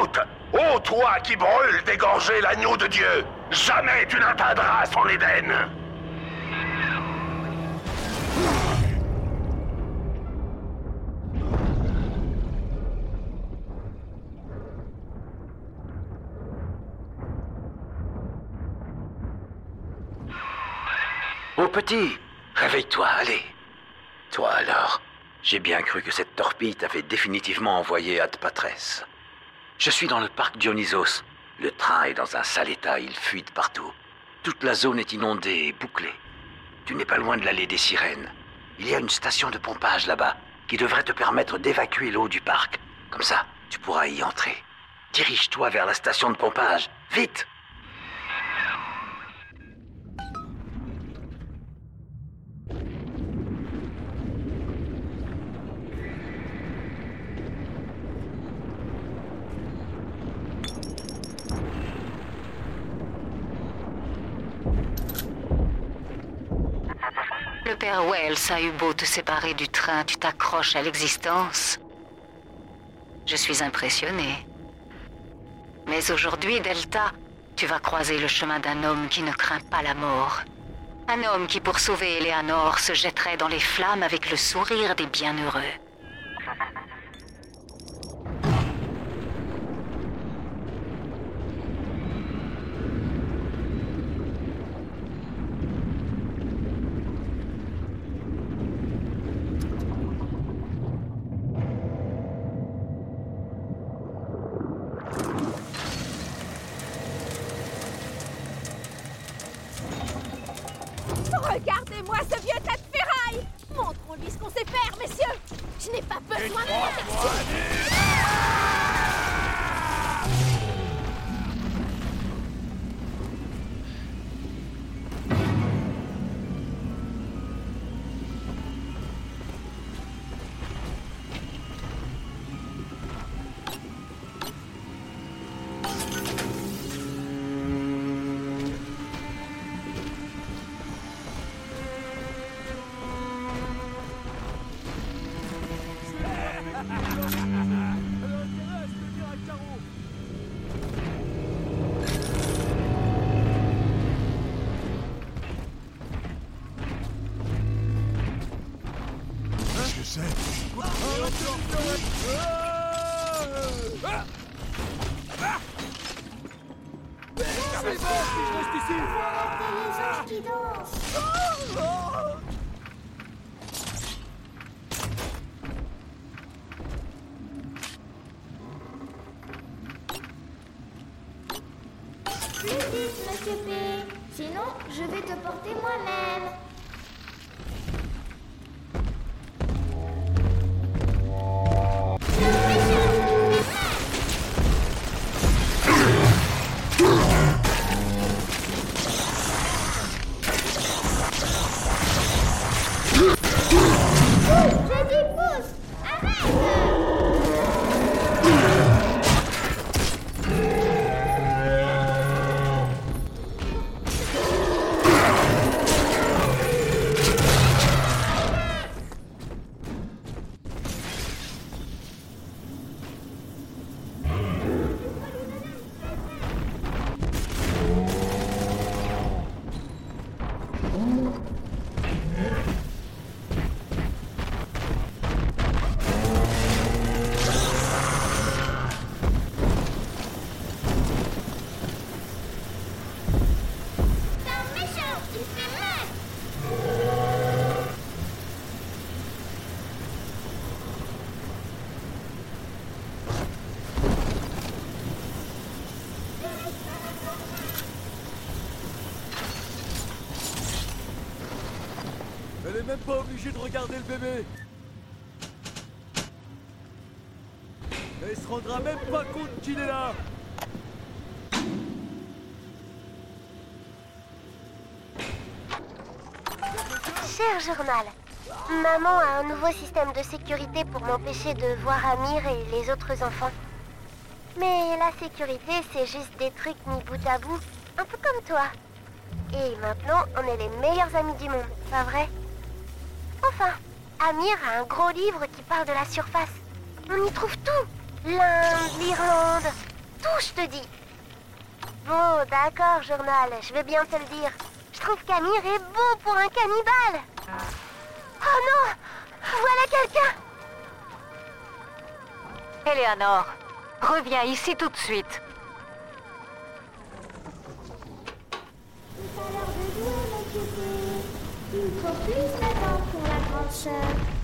Écoute, ô toi qui brûle d'égorger l'agneau de Dieu, jamais tu n'atteindras son Éden. Ô petit, réveille-toi, allez. Toi alors, j'ai bien cru que cette torpille t'avait définitivement envoyé à Patresse. Je suis dans le parc Dionysos. Le train est dans un sale état, il fuit partout. Toute la zone est inondée et bouclée. Tu n'es pas loin de l'allée des sirènes. Il y a une station de pompage là-bas qui devrait te permettre d'évacuer l'eau du parc. Comme ça, tu pourras y entrer. Dirige-toi vers la station de pompage. Vite Le père Wells a eu beau te séparer du train, tu t'accroches à l'existence. Je suis impressionnée. Mais aujourd'hui, Delta, tu vas croiser le chemin d'un homme qui ne craint pas la mort. Un homme qui, pour sauver Eleanor, se jetterait dans les flammes avec le sourire des bienheureux. Plus vite, monsieur P. Sinon, je vais te porter moi-même. Se rendra même pas compte qu'il est là. Cher journal, maman a un nouveau système de sécurité pour m'empêcher de voir Amir et les autres enfants. Mais la sécurité, c'est juste des trucs mis bout à bout, un peu comme toi. Et maintenant, on est les meilleurs amis du monde, pas vrai? Amir a un gros livre qui parle de la surface. On y trouve tout. L'Inde, l'Irlande, tout, je te dis. Bon, d'accord, journal, je vais bien te le dire. Je trouve qu'Amir est beau pour un cannibale. Oh non Voilà quelqu'un Eleanor, reviens ici tout de suite. C'est à l'heure de jouer, mon petit. Il faut plus d'attendre pour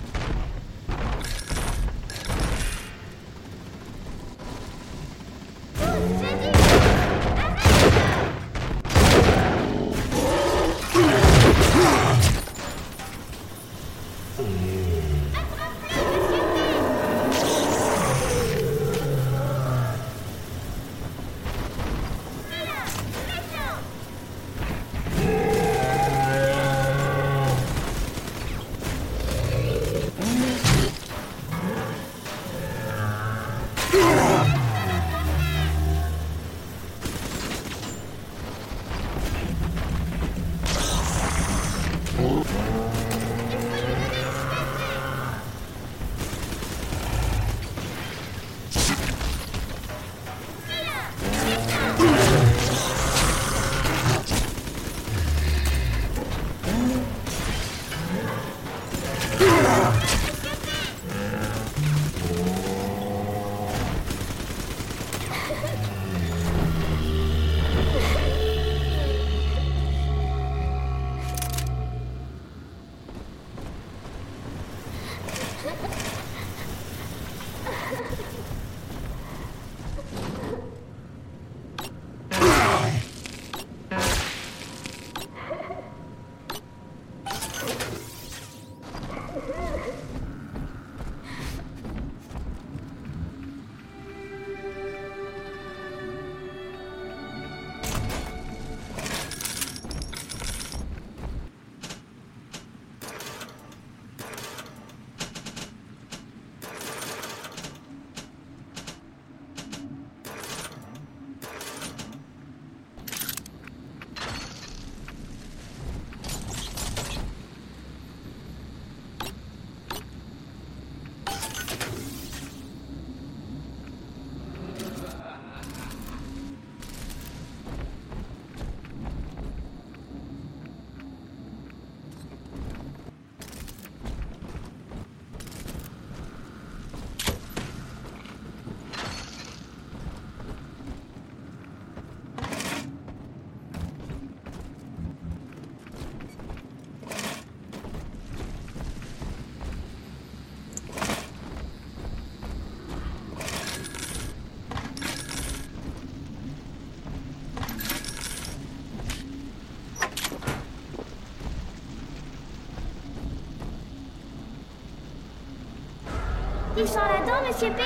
Sont là-dedans, monsieur P?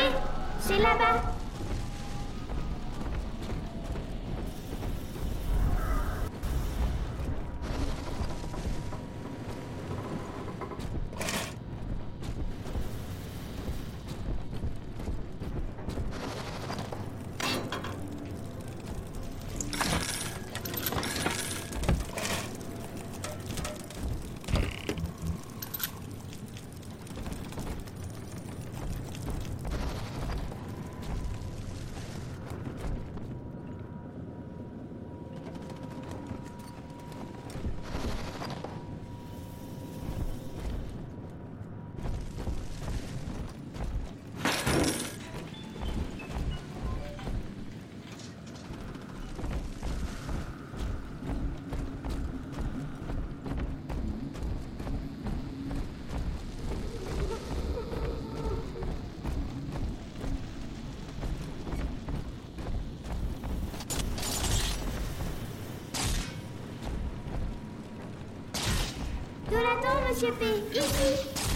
C'est là-bas. Monsieur P, ici.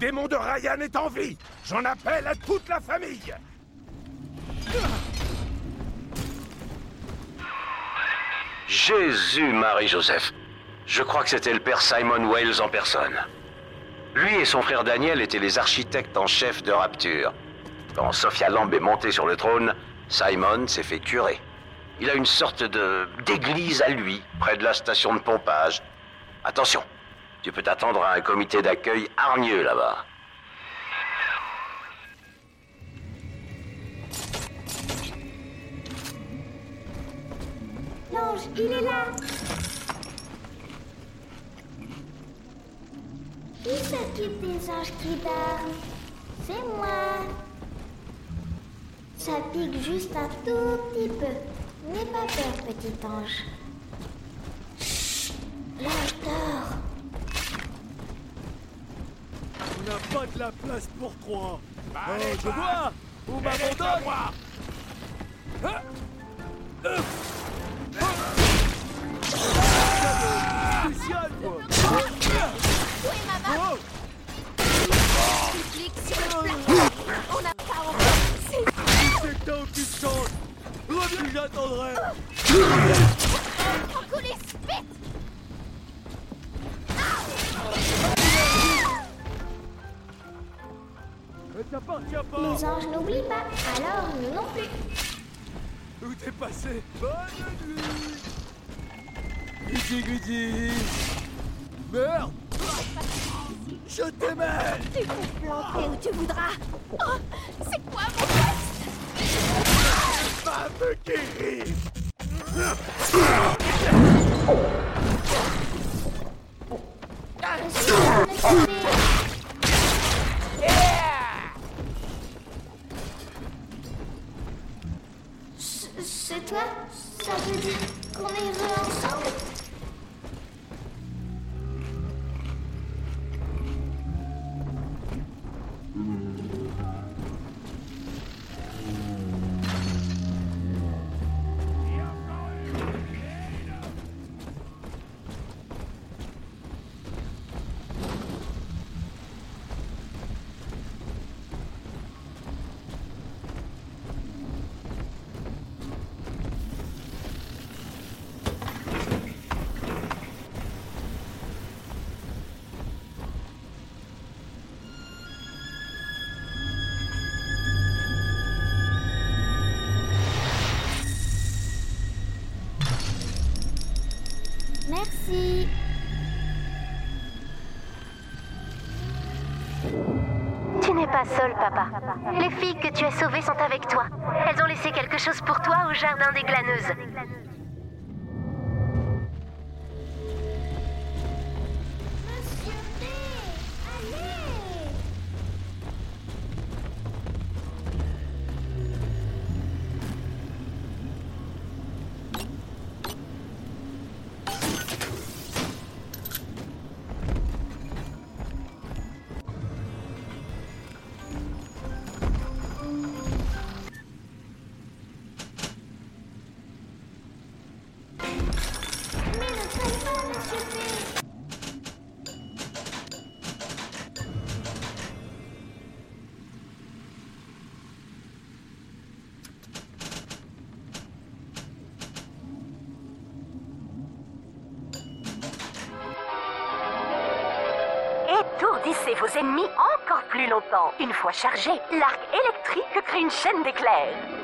Démon de Ryan est en vie J'en appelle à toute la famille Jésus, Marie-Joseph. Je crois que c'était le père Simon Wales en personne. Lui et son frère Daniel étaient les architectes en chef de Rapture. Quand Sophia Lamb est montée sur le trône, Simon s'est fait curer. Il a une sorte de d'église à lui, près de la station de pompage. Attention, tu peux t'attendre à un comité d'accueil hargneux là-bas. L'ange, il est là. Qui s'occupe des anges qui dorment? C'est moi. Ça pique juste un tout petit peu. N'aie pas peur, petit ange. Chut, L'ange dort. N'a pas de la place pour trois. Oh, je vois Ou m'abandonne Hein Euh. Spécial, Où est ma main Oh Public sur le plateau. On n'a pas encore. C'est j'attendrai Les anges n'oublient pas, alors nous non plus. Où t'es passé? Bonne nuit. Gudi gudi. Merde. Je t'aimais. Tu peux te planter où tu voudras. Oh, c'est quoi mon geste Va me guérir. Je suis 来，下飞机，可能也是要。Papa. Les filles que tu as sauvées sont avec toi. Elles ont laissé quelque chose pour toi au jardin des glaneuses. Vos ennemis encore plus longtemps. Une fois chargé, l'arc électrique crée une chaîne d'éclairs.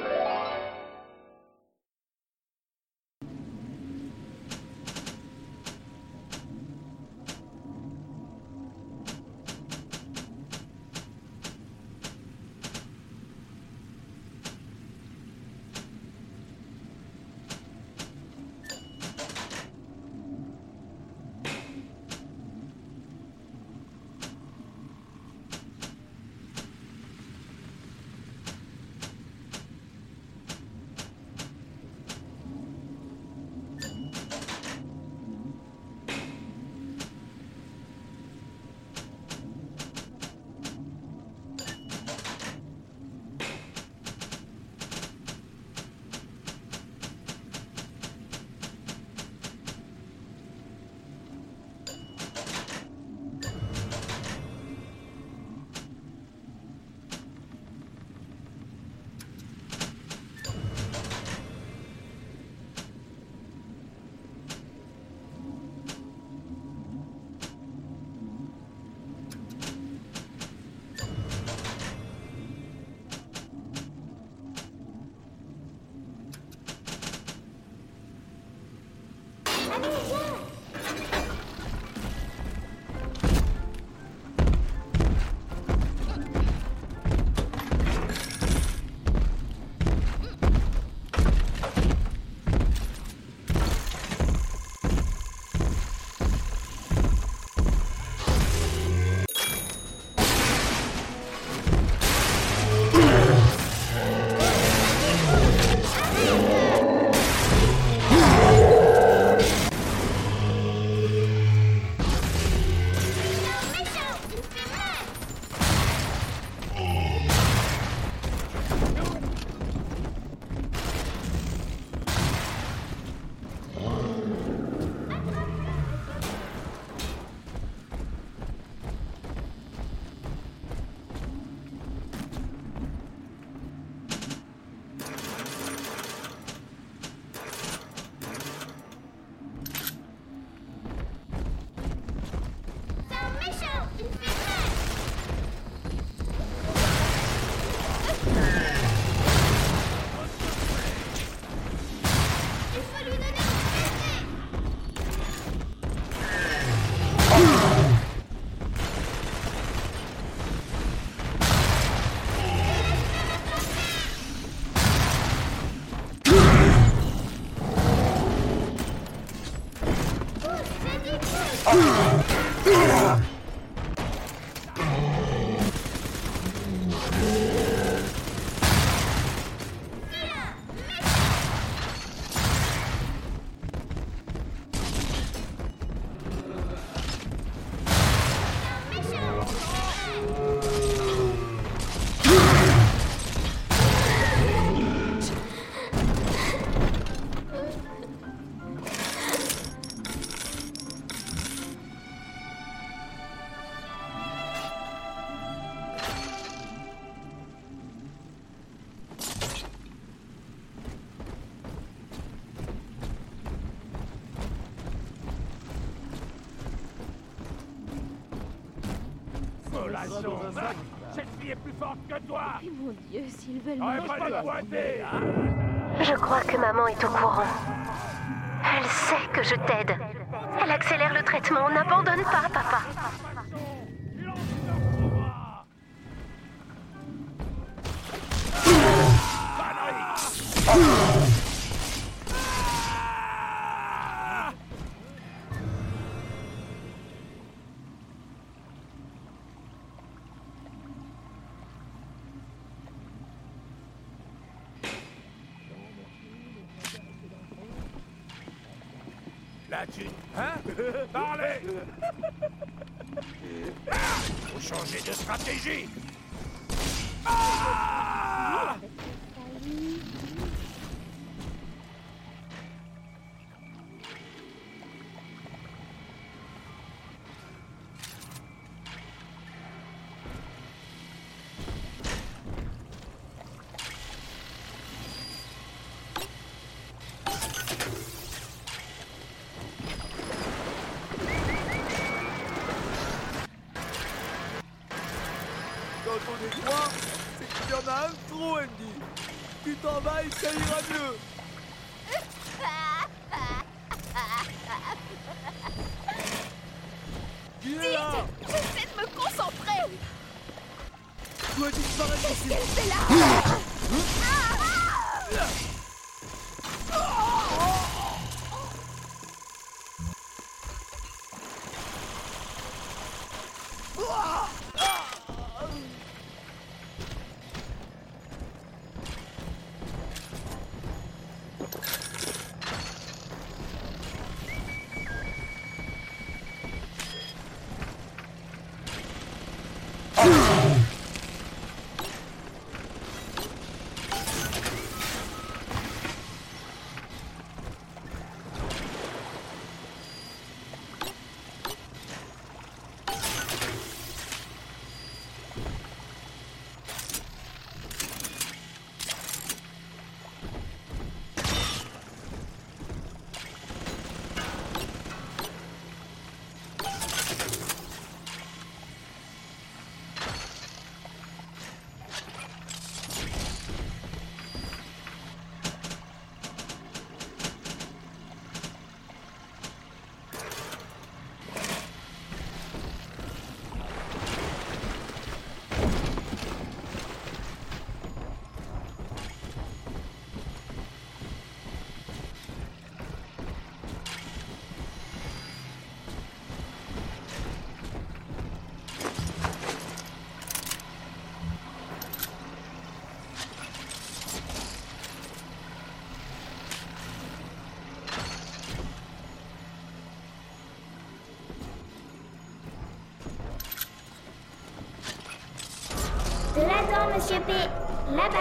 Que maman est au courant. Elle sait que je t'aide. tell you what Monsieur P. Là-bas.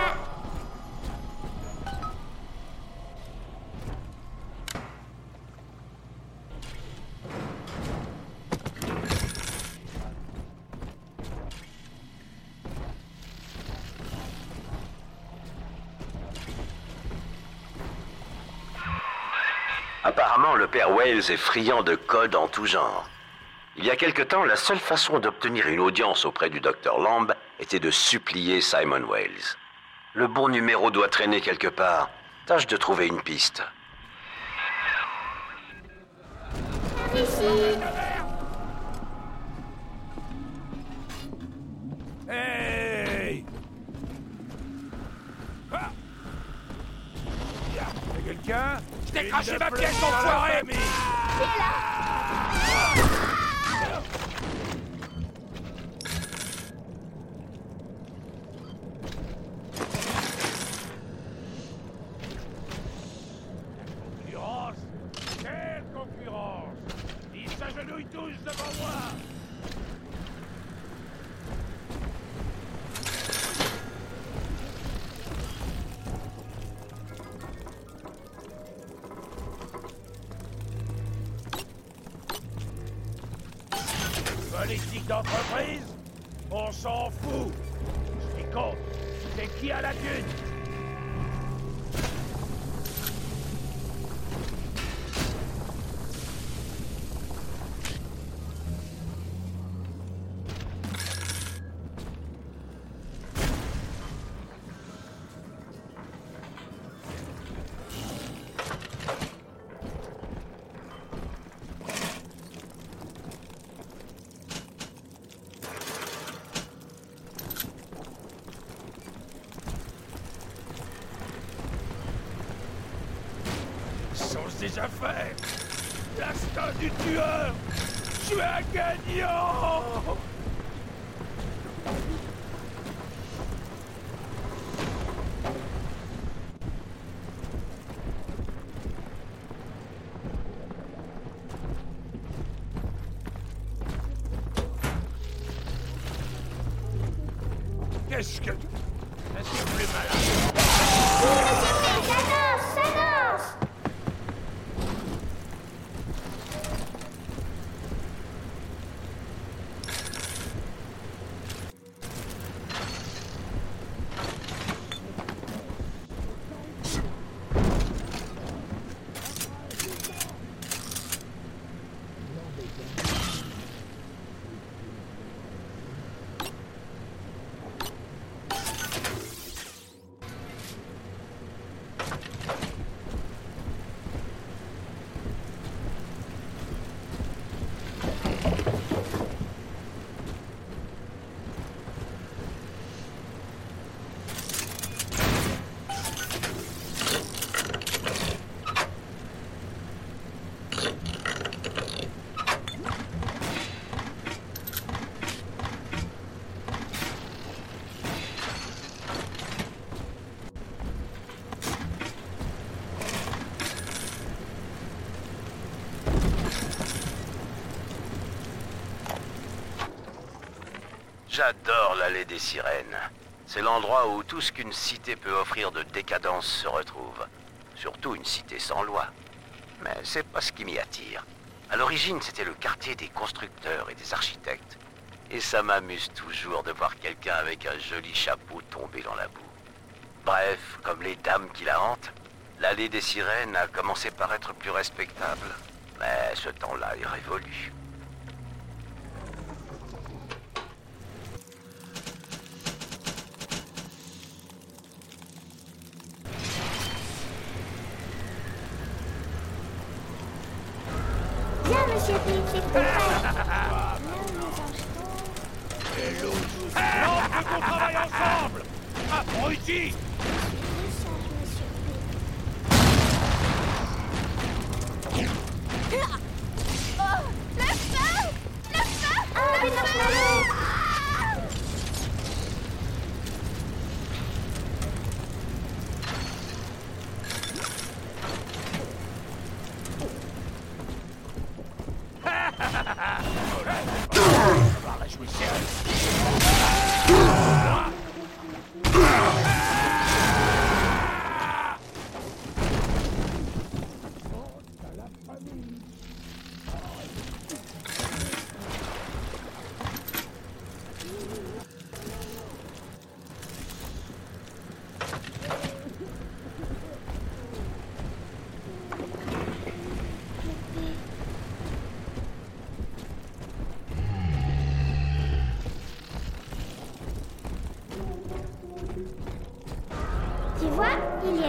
Apparemment, le père Wales est friand de codes en tout genre. Il y a quelque temps, la seule façon d'obtenir une audience auprès du docteur Lamb était de supplier Simon Wales. Le bon numéro doit traîner quelque part. Tâche de trouver une piste. Déjà fait L'instinct du tueur Tu es un gagnant Qu'est-ce que... Est-ce que plus malade Ça danse, ça danse J'adore l'allée des sirènes. C'est l'endroit où tout ce qu'une cité peut offrir de décadence se retrouve. Surtout une cité sans loi. Mais c'est pas ce qui m'y attire. À l'origine, c'était le quartier des constructeurs et des architectes. Et ça m'amuse toujours de voir quelqu'un avec un joli chapeau tomber dans la boue. Bref, comme les dames qui la hantent, l'allée des sirènes a commencé par être plus respectable. Mais ce temps-là est révolu.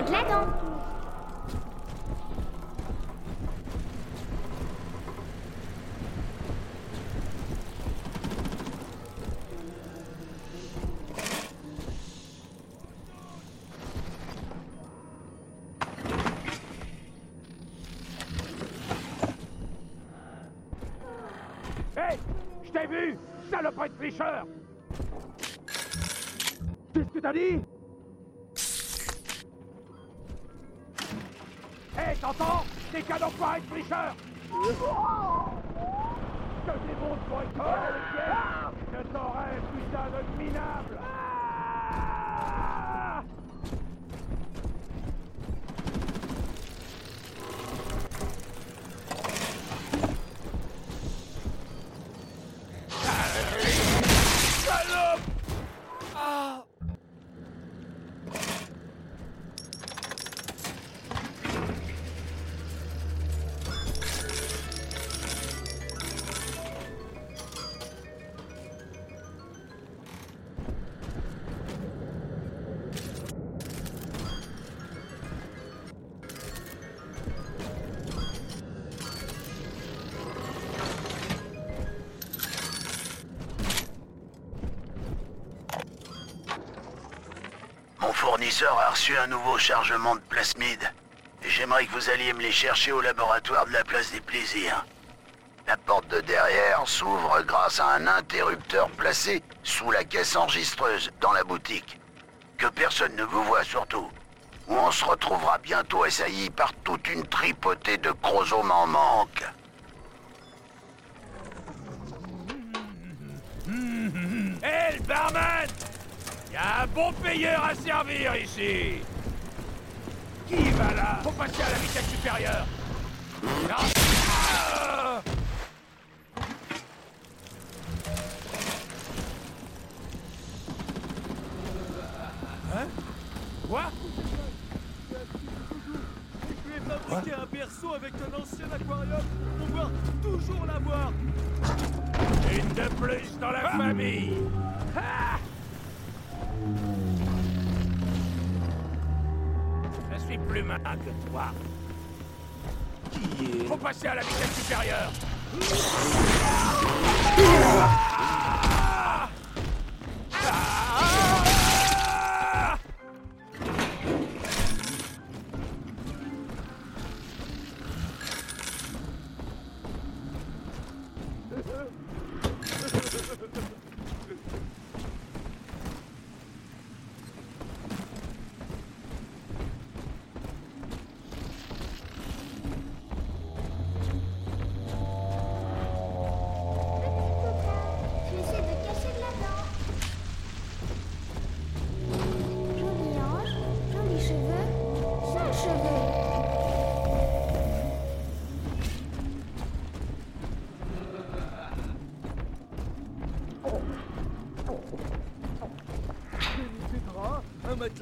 De Je t'ai vu Salopette de tricheur Qu'est-ce que t'as dit? Tricheur fournisseur a reçu un nouveau chargement de plasmide. j'aimerais que vous alliez me les chercher au laboratoire de la place des plaisirs. La porte de derrière s'ouvre grâce à un interrupteur placé sous la caisse enregistreuse dans la boutique. Que personne ne vous voit surtout. Ou on se retrouvera bientôt assailli par toute une tripotée de chromosomes en manque. Hé, le barman Y a un bon payeur à servir ici. Qui va là Faut passer à la vitesse supérieure passer à la vitesse supérieure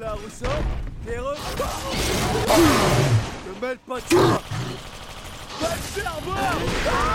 à ressort, des re... Ne mêle pas de ça Va te faire voir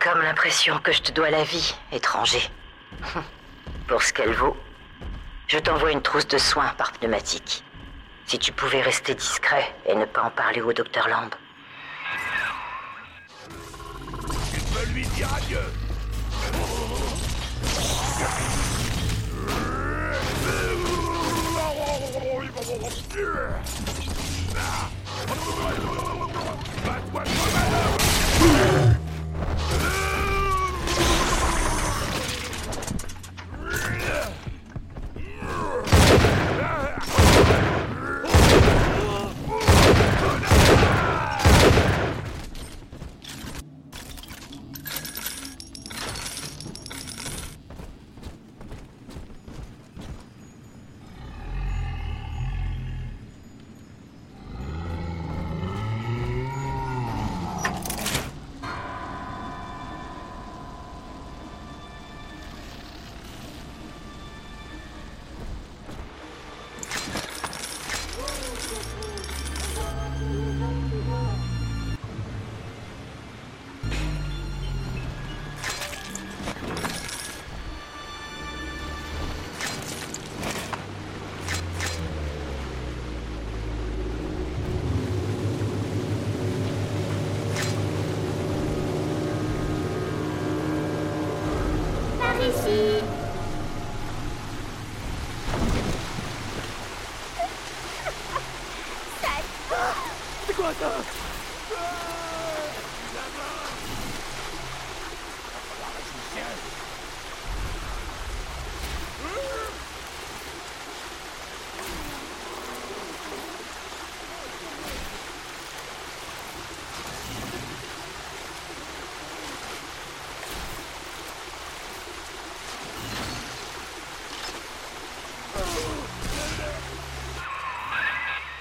comme l'impression que je te dois la vie, étranger. Pour ce qu'elle vaut, je t'envoie une trousse de soins par pneumatique. Si tu pouvais rester discret et ne pas en parler au docteur Lamb.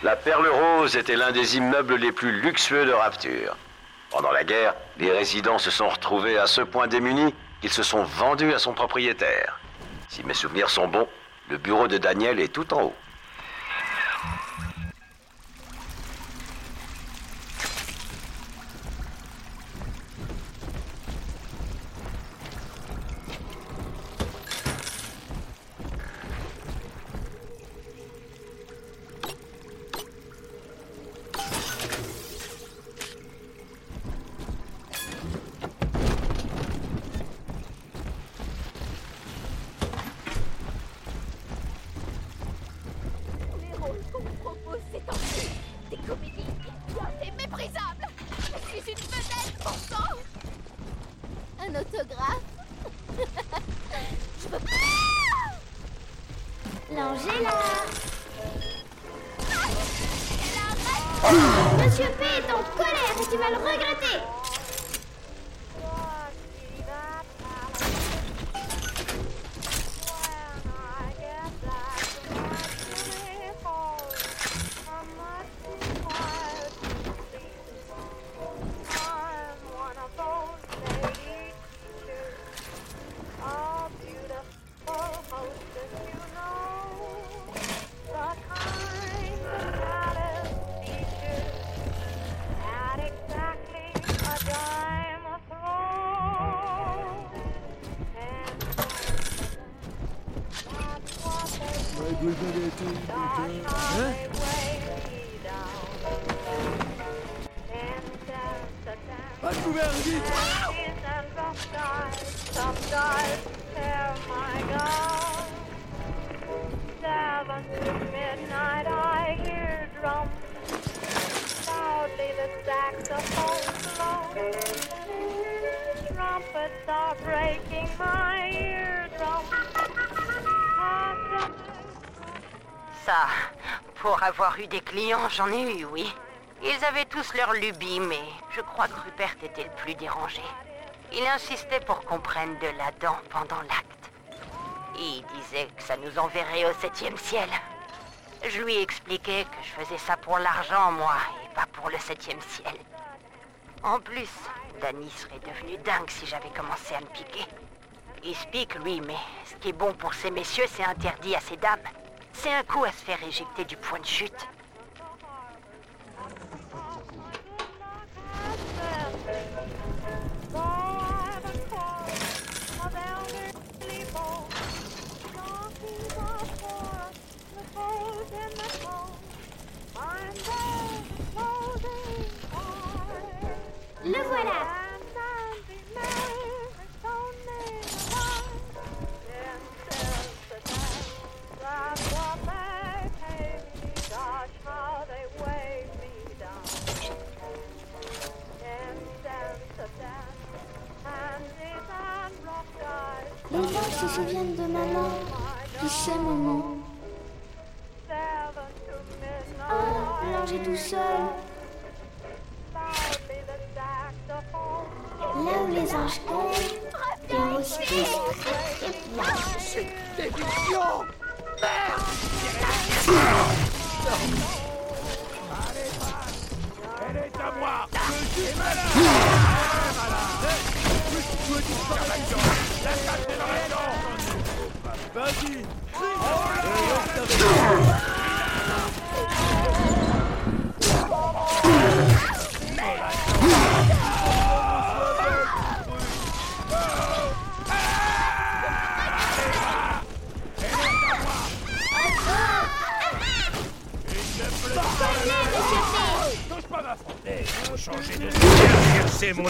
La Perle Rose était l'un des immeubles les plus luxueux de Rapture. Pendant la guerre, les résidents se sont retrouvés à ce point démunis qu'ils se sont vendus à son propriétaire. Si mes souvenirs sont bons, le bureau de Daniel est tout en haut. Ça, pour avoir eu des clients, j'en ai eu, oui. Ils avaient tous leur lubie, mais je crois que Rupert était le plus dérangé. Il insistait pour qu'on prenne de la dent pendant l'acte. Il disait que ça nous enverrait au septième ciel. Je lui expliquais que je faisais ça pour l'argent, moi, et pas pour le septième ciel. En plus, Danny serait devenu dingue si j'avais commencé à me piquer. Il se pique, lui, mais ce qui est bon pour ces messieurs, c'est interdit à ces dames. C'est un coup à se faire éjecter du point de chute. Le voilà Les anges se souviennent de maman, qui sait maman. Oh, l'ange est tout seul. Là où les anges tombent, les moustiques très très bien. Elle est à moi Je suis L'accélération Vas-y changer de c'est mon.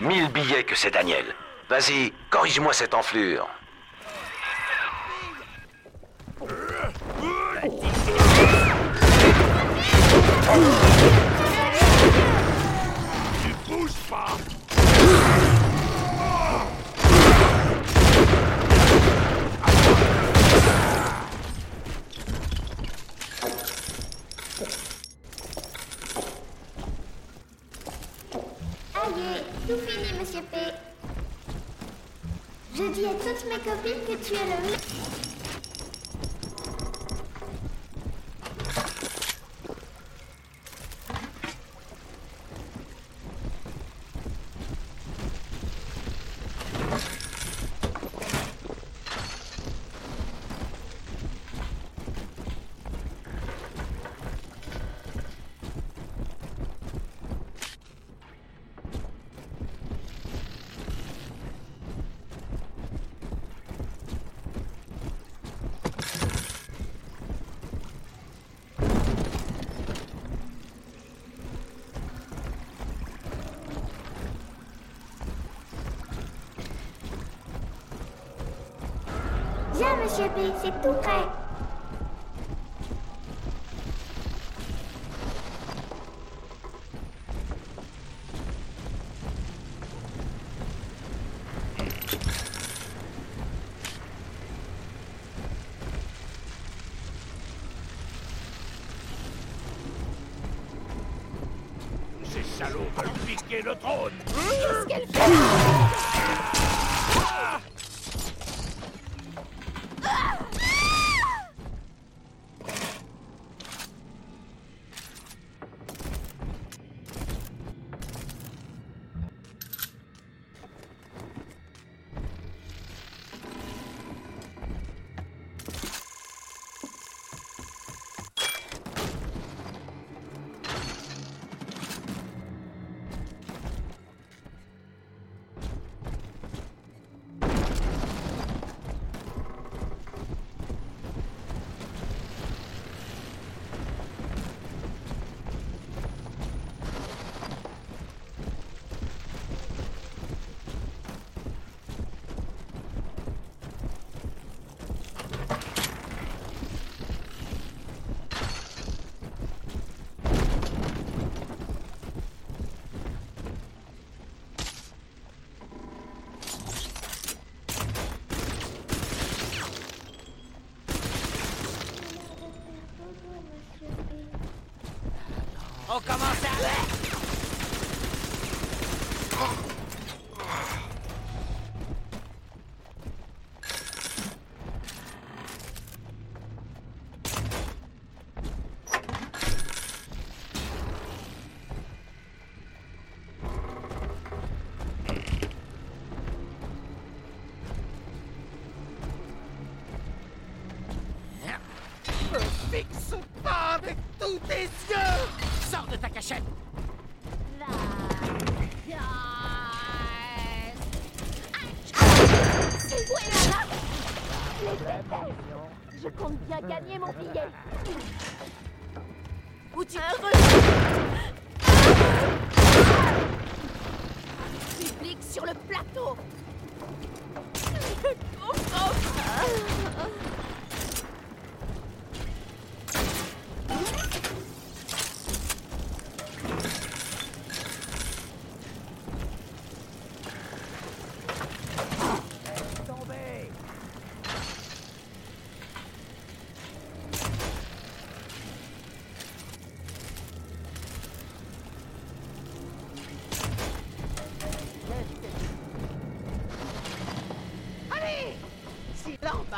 Mille billets que c'est Daniel. Vas-y, corrige-moi cette enflure. Tu bouges pas Allez, tout fini, monsieur P. Je dis à toutes mes copines que tu es le monsieur P, c'est tout prêt.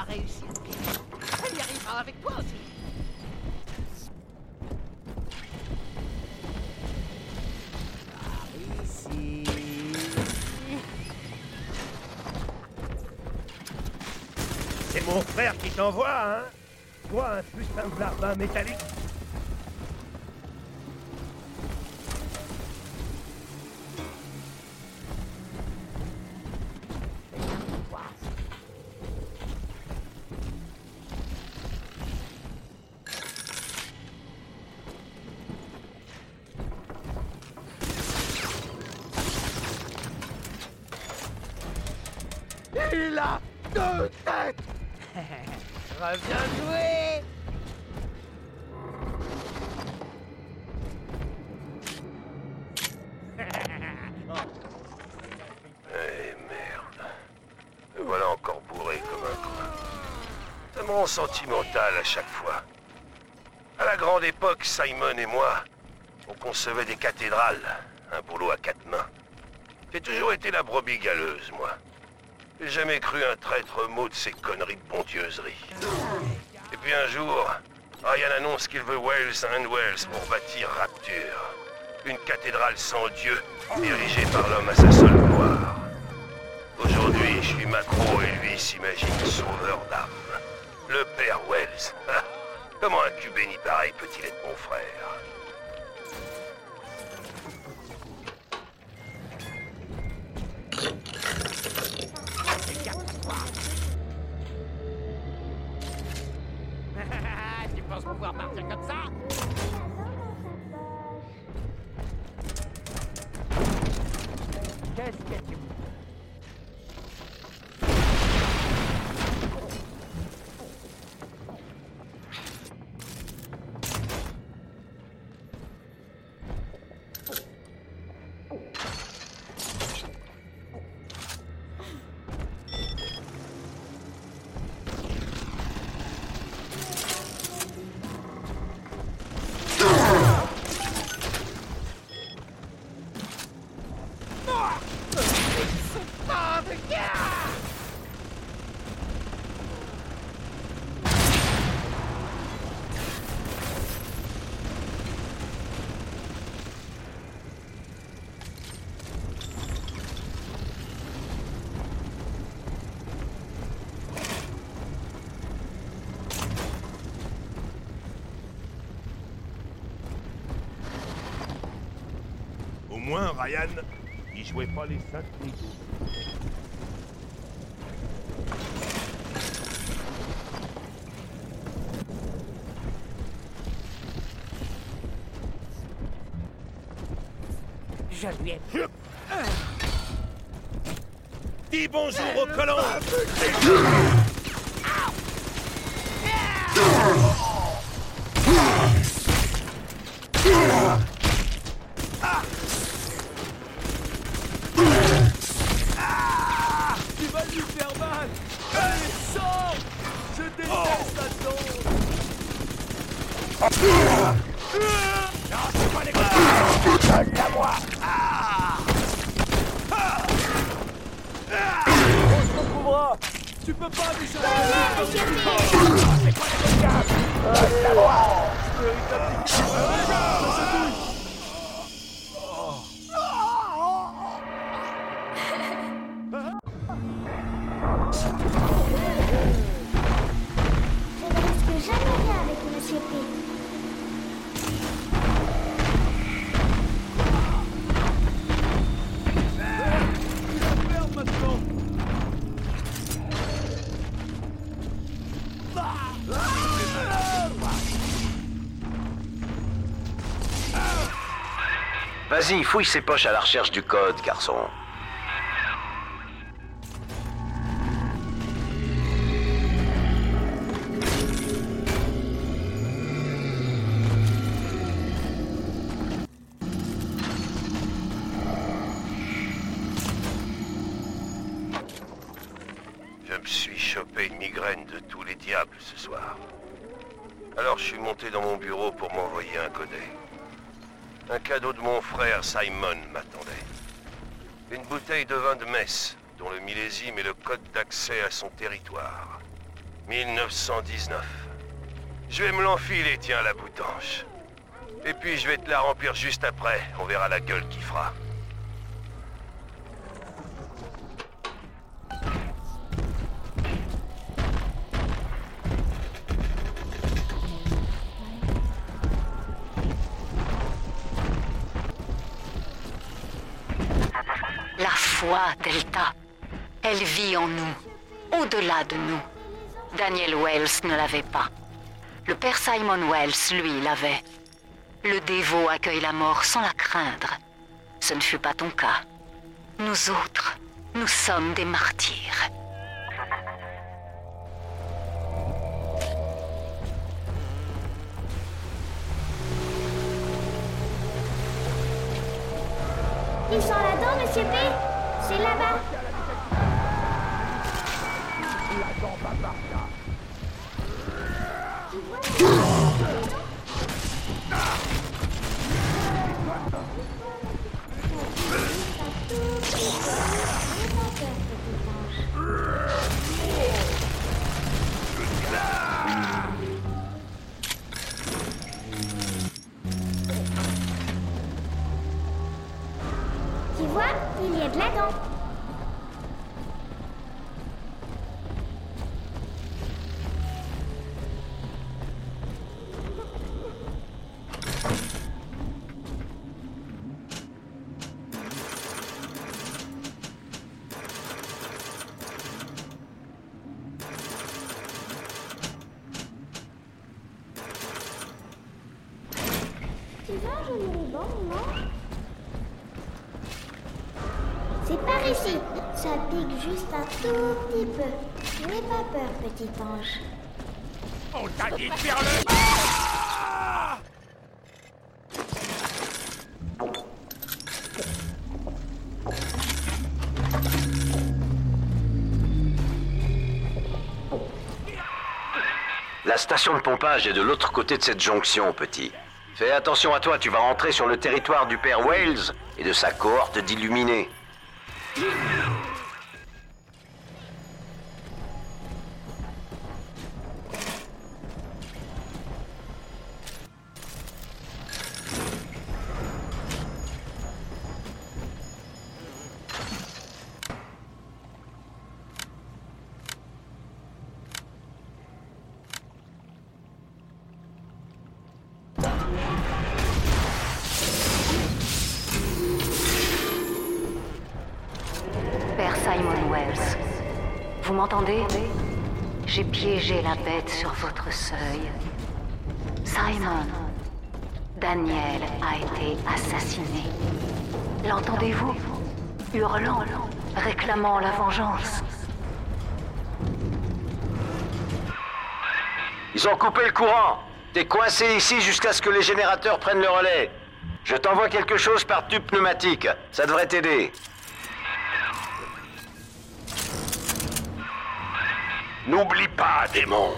Si Lampe a réussi le piège, elle y arrivera avec toi aussi. Ici. C'est mon frère qui t'envoie, hein Toi, un putain de larbin métallique Sentimental à chaque fois. À la grande époque, Simon et moi, on concevait des cathédrales, un boulot à quatre mains. J'ai toujours été la brebis galeuse, moi. J'ai jamais cru un traître mot de ces conneries de bondieuserie. Et puis un jour, Ryan annonce qu'il veut Wells and Wells pour bâtir Rapture. Une cathédrale sans Dieu, dirigée par l'homme à sa seule gloire. Aujourd'hui, je suis macro et lui s'imagine sauveur d'âme. Pareil peut-il être mon frère? Moins, Ryan, il jouait pas les sacs Je lui ai... Dis bonjour aux colons Vas-y, fouille ses poches à la recherche du code, garçon. Son territoire. 1919. Je vais me l'enfiler, tiens, la boutanche. Et puis je vais te la remplir juste après. On verra la gueule qui fera. La foi, Delta, elle vit en nous, au-delà de nous. Daniel Wells ne l'avait pas. Le père Simon Wells, lui, l'avait. Le dévot accueille la mort sans la craindre. Ce ne fut pas ton cas. Nous autres, nous sommes des martyrs. Ils sont là-dedans, monsieur P C'est là-bas tu vois, il y a de la dent. Station de pompage est de l'autre côté de cette jonction, petit. Fais attention à toi, tu vas rentrer sur le territoire du père Wales et de sa cohorte d'illuminés. Courant. T'es coincé ici jusqu'à ce que les générateurs prennent le relais. Je t'envoie quelque chose par tube pneumatique. Ça devrait t'aider. N'oublie pas, démon.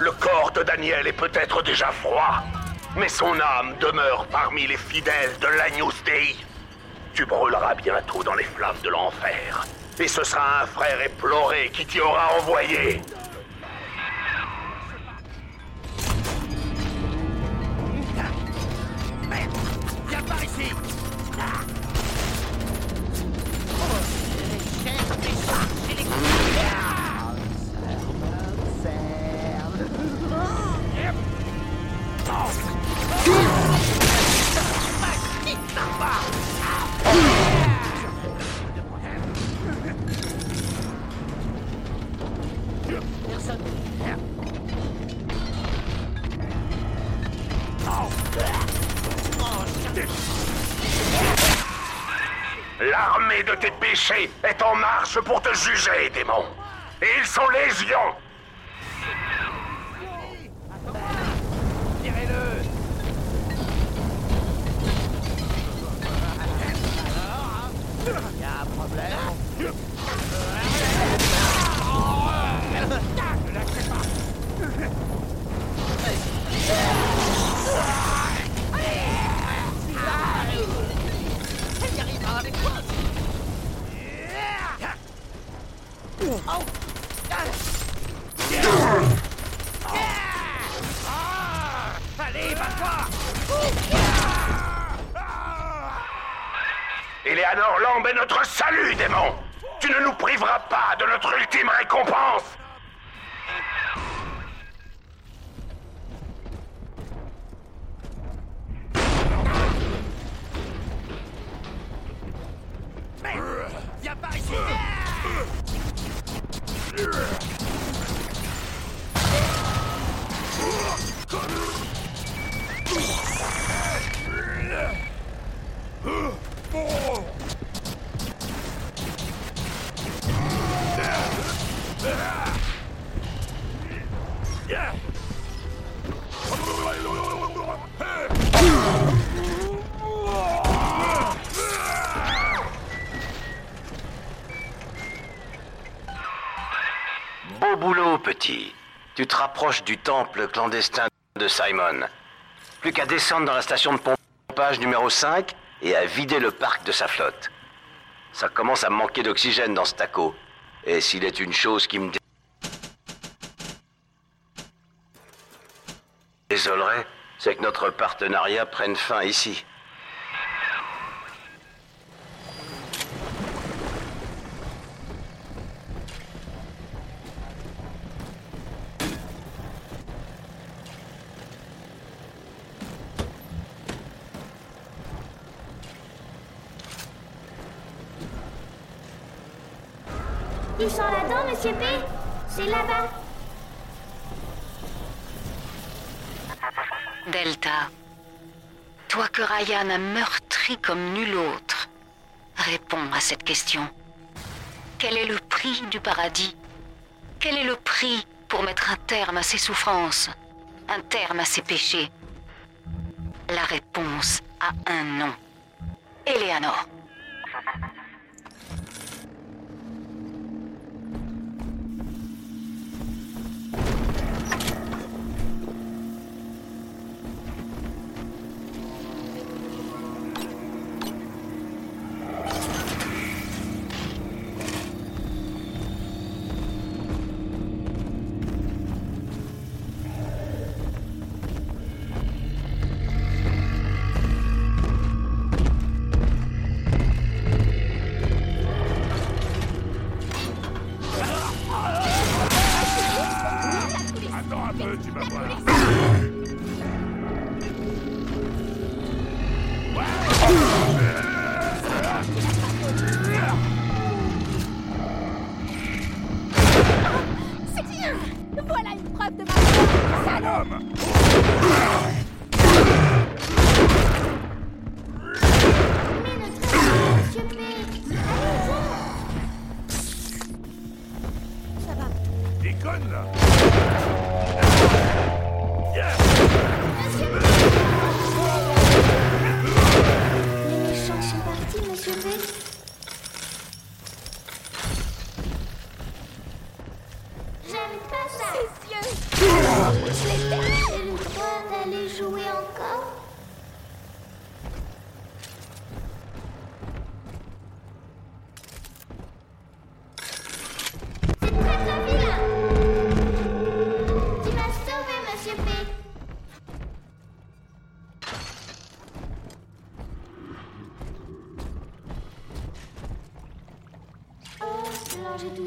Le corps de Daniel est peut-être déjà froid, mais son âme demeure parmi les fidèles de l'Agnus Dei. Tu brûleras bientôt dans les flammes de l'enfer, et ce sera un frère éploré qui t'y aura envoyé. Marche pour te juger, démon. Et ils sont légions. Temple clandestin de Simon. Plus qu'à descendre dans la station de pompage numéro 5 et à vider le parc de sa flotte. Ça commence à manquer d'oxygène dans ce taco. Et s'il est une chose qui me désolerait, c'est que notre partenariat prenne fin ici. Ils C'est là-bas. Delta, toi que Ryan a meurtri comme nul autre, réponds à cette question. Quel est le prix du paradis? Quel est le prix pour mettre un terme à ses souffrances Un terme à ses péchés? La réponse a un nom. Eleanor.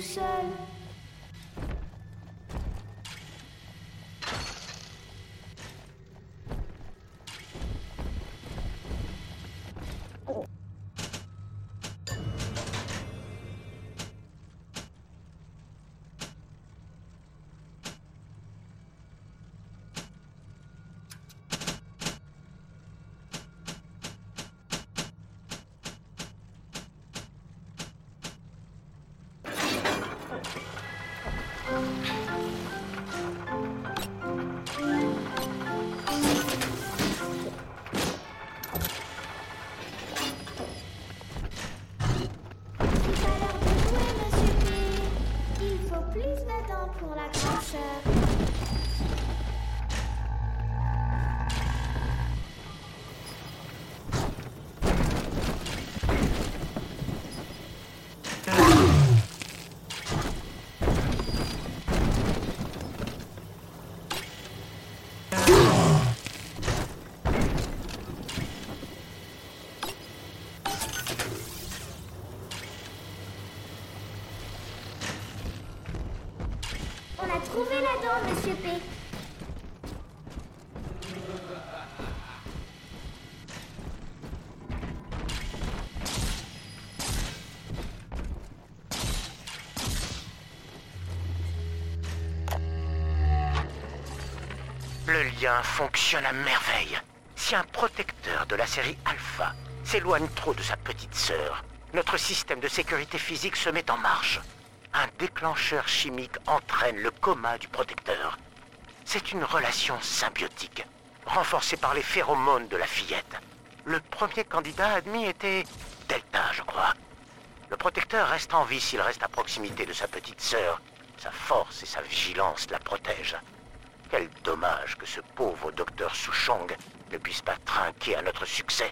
Sẽ la dent, Monsieur P. Le lien fonctionne à merveille. Si un protecteur de la série Alpha s'éloigne trop de sa petite sœur, notre système de sécurité physique se met en marche. Un déclencheur chimique entraîne le coma du protecteur. C'est une relation symbiotique, renforcée par les phéromones de la fillette. Le premier candidat admis était Delta, je crois. Le protecteur reste en vie s'il reste à proximité de sa petite sœur, Sa force et sa vigilance la protègent. Quel dommage que ce pauvre docteur Souchong ne puisse pas trinquer à notre succès.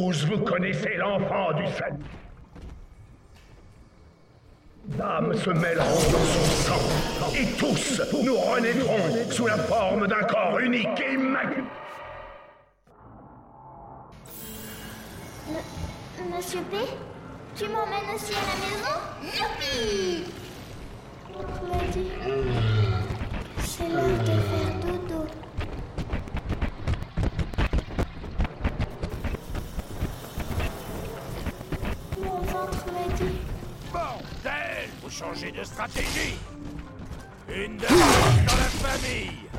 Vous connaissez l'enfant du salut. L'âme se mêleront dans son sang, et tous nous renaîtrons sous la forme d'un corps unique et immaculé. Monsieur P, tu m'emmènes aussi à la maison? Youpi. C'est l'heure de faire dodo. Changez de stratégie. Une de dans la famille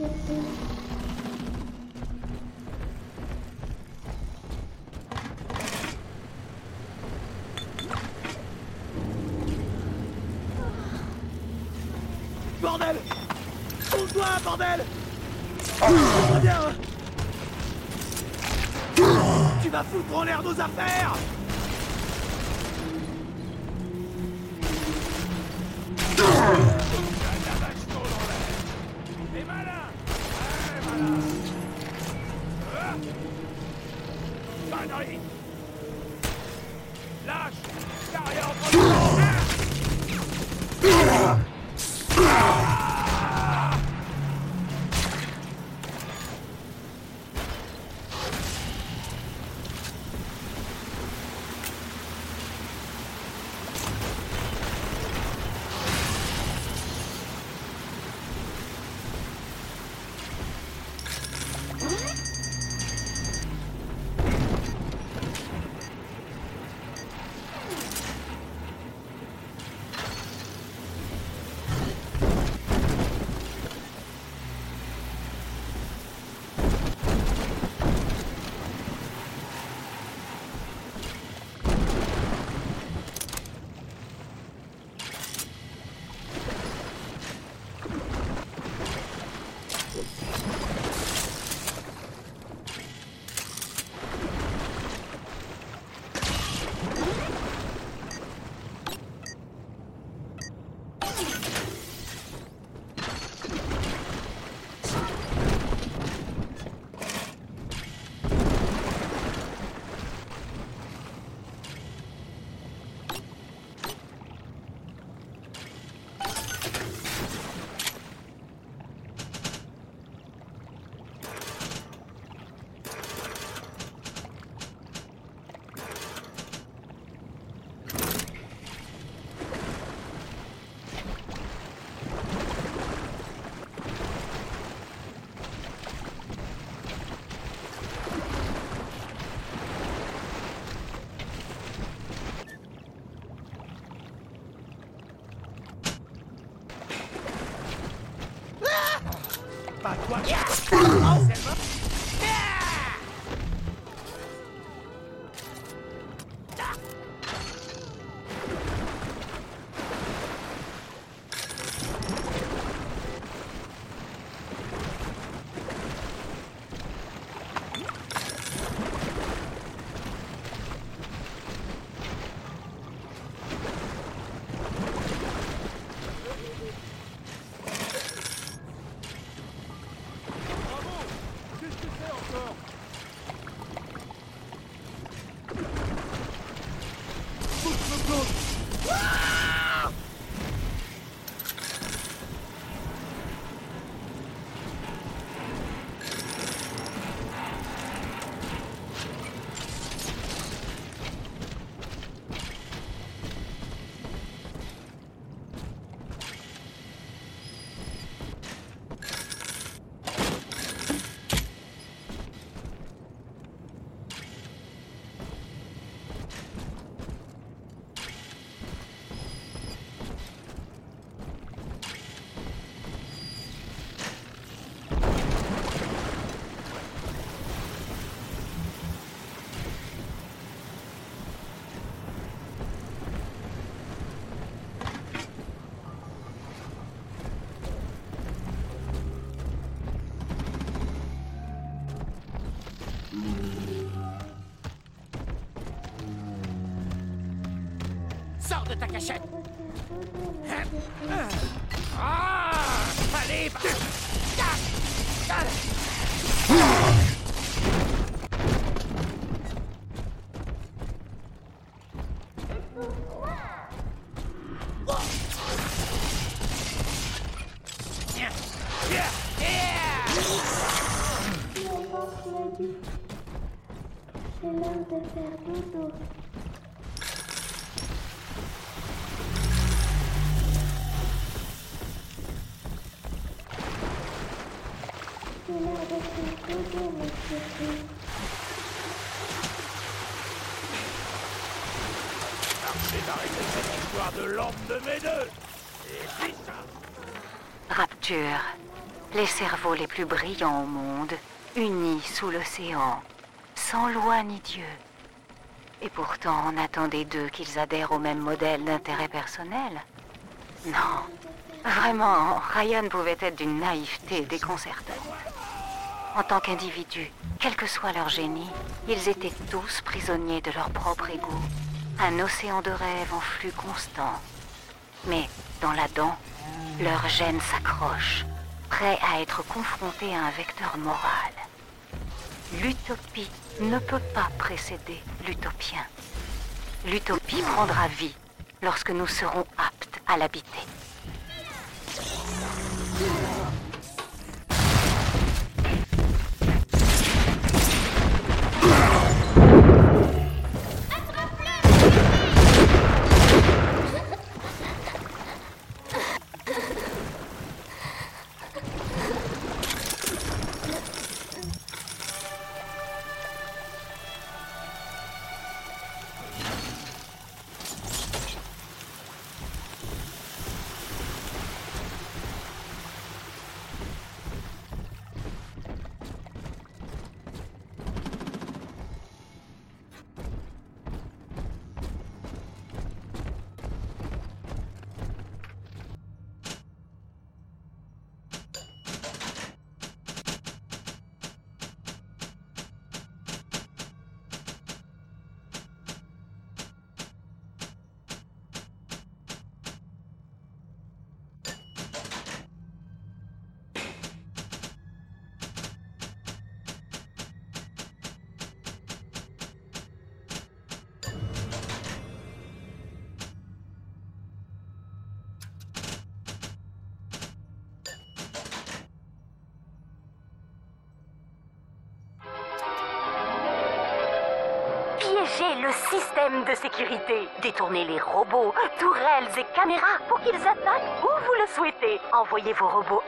Bordel Tourne-toi, bordel Très bien Tu vas foutre en l'air nos affaires de ta cachette. Ah Allez, Les cerveaux les plus brillants au monde, unis sous l'océan, sans loi ni Dieu. Et pourtant, on attendait d'eux qu'ils adhèrent au même modèle d'intérêt personnel. Non. Vraiment, Ryan pouvait être d'une naïveté déconcertante. En tant qu'individus, quel que soit leur génie, ils étaient tous prisonniers de leur propre ego. Un océan de rêves en flux constant. Mais, dans la dent, leur gène s'accroche, prêt à être confronté à un vecteur moral. L'utopie ne peut pas précéder l'utopien. L'utopie prendra vie lorsque nous serons aptes à l'habiter. Envoyez vos robots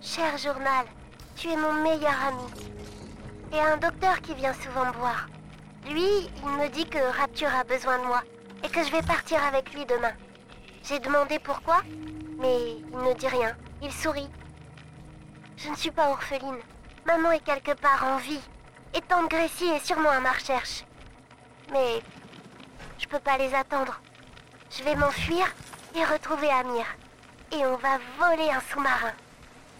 Cher journal, tu es mon meilleur ami. Et un docteur qui vient souvent me voir. Lui, il me dit que Rapture a besoin de moi et que je vais partir avec lui demain. J'ai demandé pourquoi, mais il ne dit rien. Il sourit. Je ne suis pas orpheline. Maman est quelque part en vie. Et tante Gracie est sûrement à ma recherche. Mais je peux pas les attendre. Je vais m'enfuir et retrouver Amir. Et on va voler un sous-marin.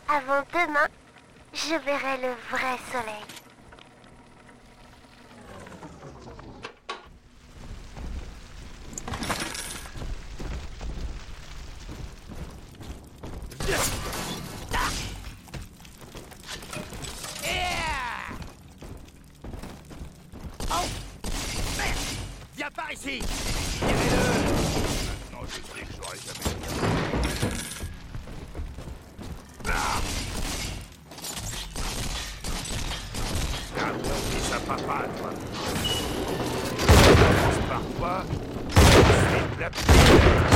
Avant demain, je verrai le vrai soleil. Oh. Viens par ici papa, toi. La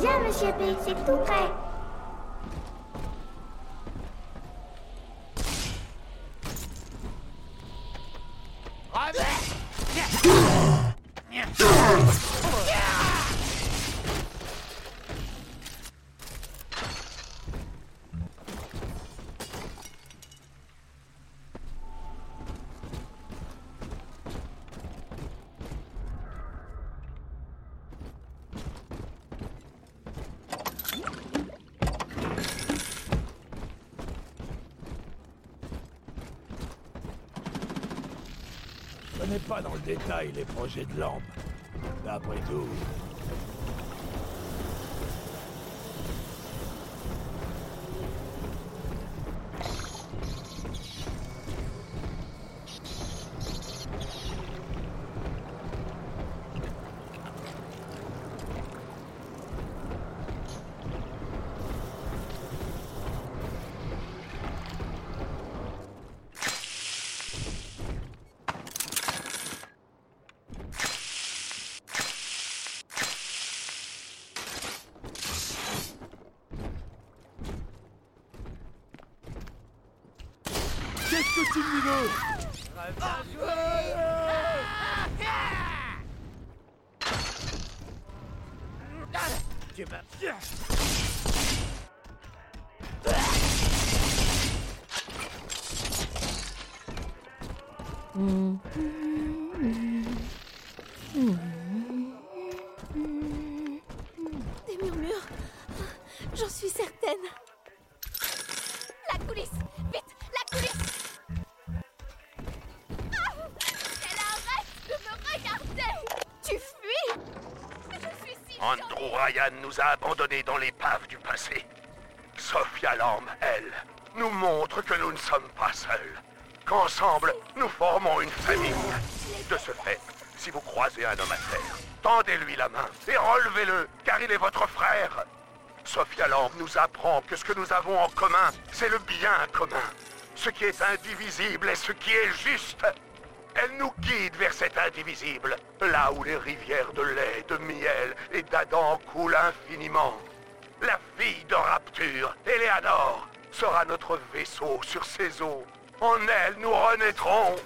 Viens, monsieur P, c'est tout prêt. Connais pas dans le détail les projets de lampe. Mais après tout, Nous a abandonnés dans l'épave du passé. Sophia Lamb, elle, nous montre que nous ne sommes pas seuls. Qu'ensemble, nous formons une famille. De ce fait, si vous croisez un homme à terre, tendez-lui la main et relevez-le, car il est votre frère. Sophia Lamb nous apprend que ce que nous avons en commun, c'est le bien commun. Ce qui est indivisible est ce qui est juste. Elle nous guide vers cet indivisible, là où les rivières de lait, de miel et d'Adam coulent infiniment. La fille de Rapture, Eleanor, sera notre vaisseau sur ces eaux. En elle, nous renaîtrons.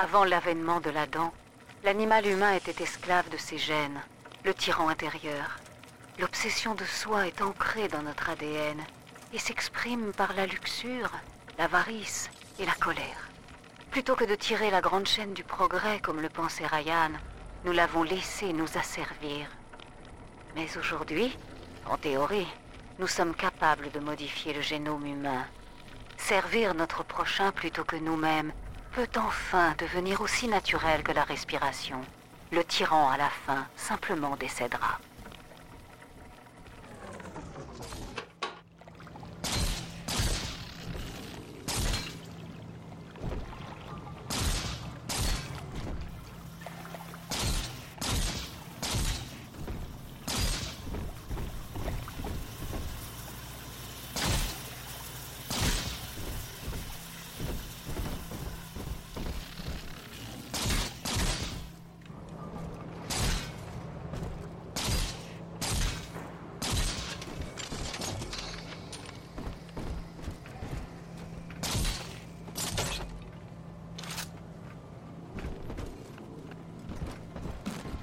Avant l'avènement de l'Adam, l'animal humain était esclave de ses gènes, le tyran intérieur. L'obsession de soi est ancrée dans notre ADN et s'exprime par la luxure, l'avarice et la colère. Plutôt que de tirer la grande chaîne du progrès comme le pensait Ryan, nous l'avons laissé nous asservir. Mais aujourd'hui, en théorie, nous sommes capables de modifier le génome humain. Servir notre prochain plutôt que nous-mêmes peut enfin devenir aussi naturel que la respiration. Le tyran, à la fin, simplement décédera.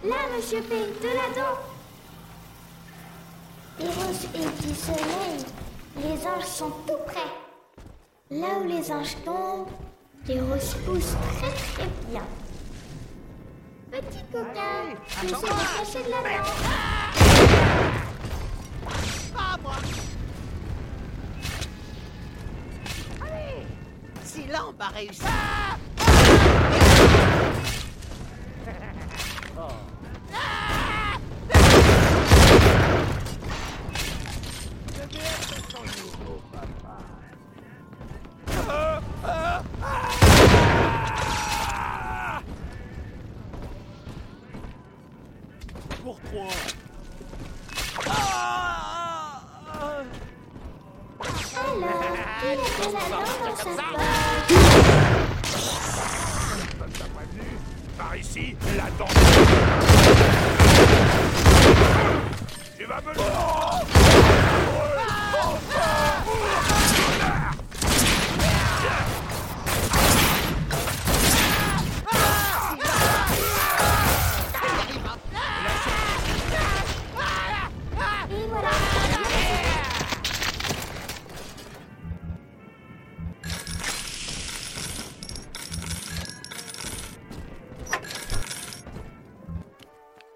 Là, monsieur P, de la dent. Eros et du soleil, les anges sont tout prêts. Là où les anges tombent, les roses poussent très très bien. Petit coquin, tu sais décrocher de la dent. Pas moi Allez Si Lambe a réussi...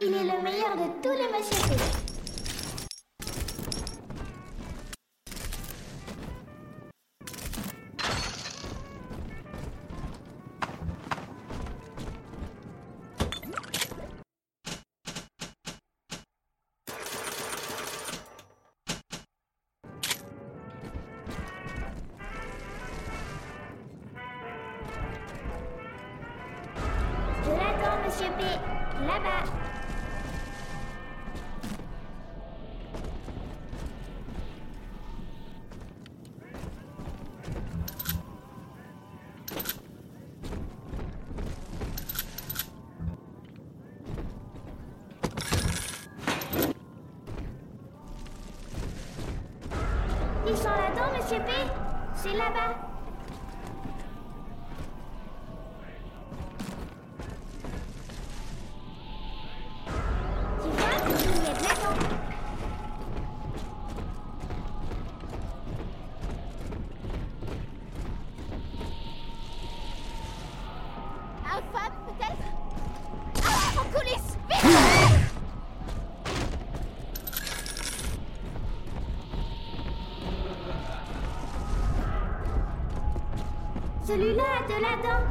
Il est le meilleur de tous les Monsieur Là-dedans, Monsieur P. C'est là-bas. Celui-là de la dent.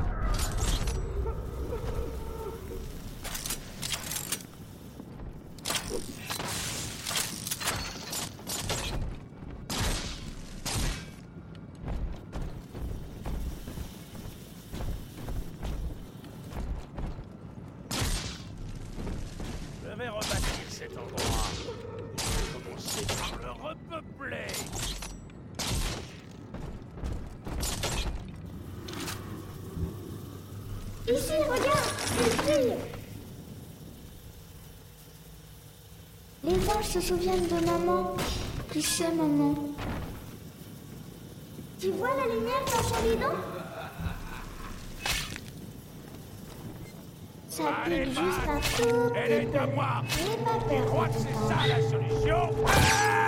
Je vais rebâtir cet endroit. Je vais commencer par le repeupler. Ici, regarde, il brille. Anges se souviennent de maman. Tu sais, maman. Tu vois la lumière dans son bidon Ça pique juste un tout Elle est à moi Tu crois que c'est ça la solution? Je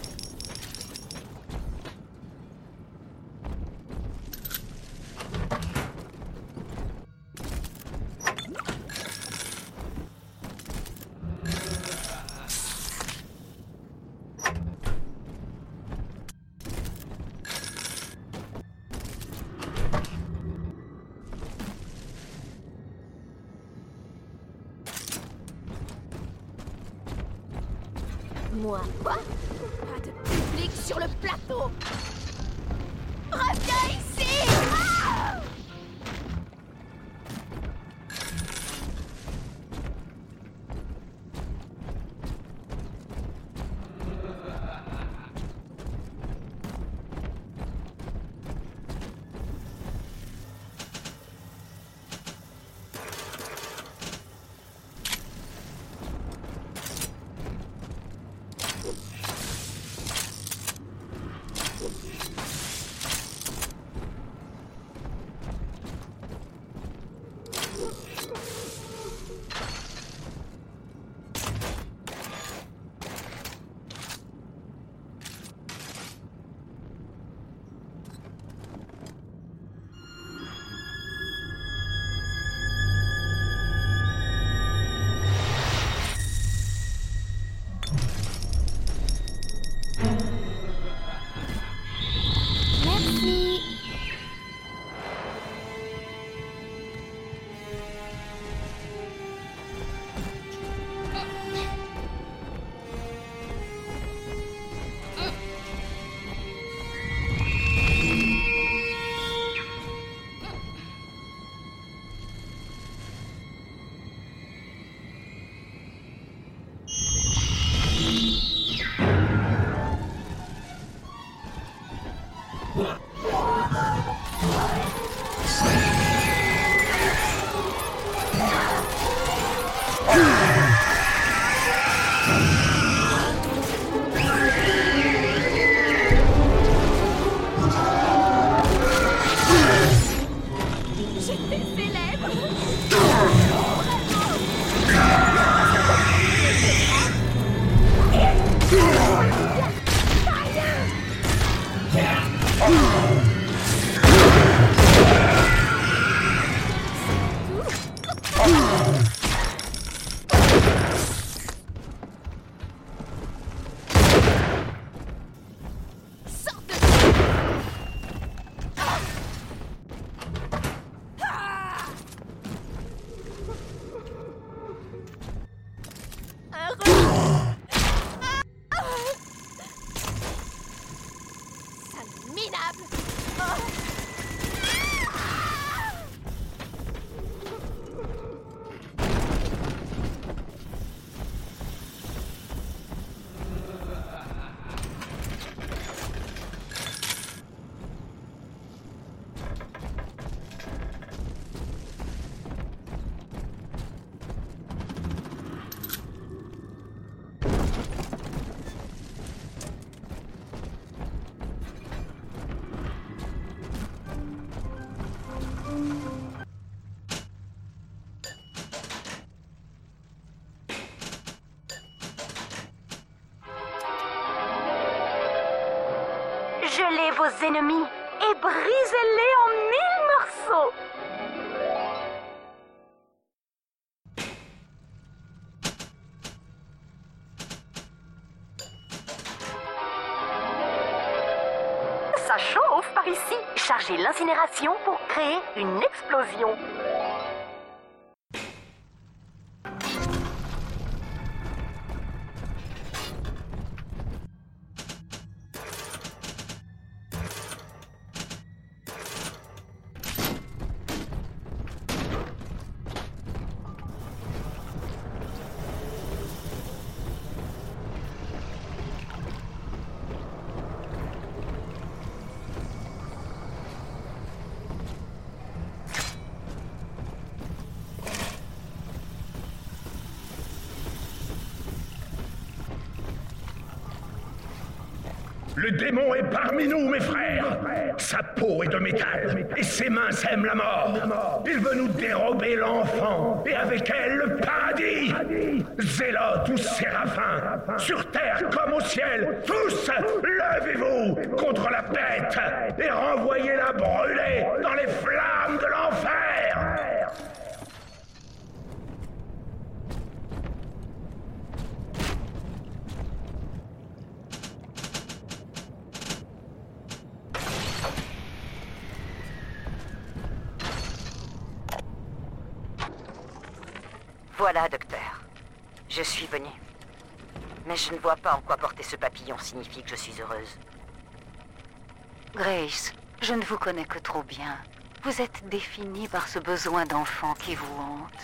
ennemis et brisez-les en mille morceaux. Ça chauffe par ici. Chargez l'incinération pour créer une explosion. Le démon est parmi nous, mes frères. Sa peau est de métal et ses mains sèment la mort. Il veut nous dérober l'enfant et avec elle le paradis. Zélotes ou séraphins, sur terre comme au ciel, tous levez-vous contre la bête et renvoyez-la brûler dans les flammes de l'enfer. Voilà, docteur. Je ne vois pas en quoi porter ce papillon signifie que je suis heureuse. Grace, je ne vous connais que trop bien. Vous êtes définie par ce besoin d'enfant qui vous hante.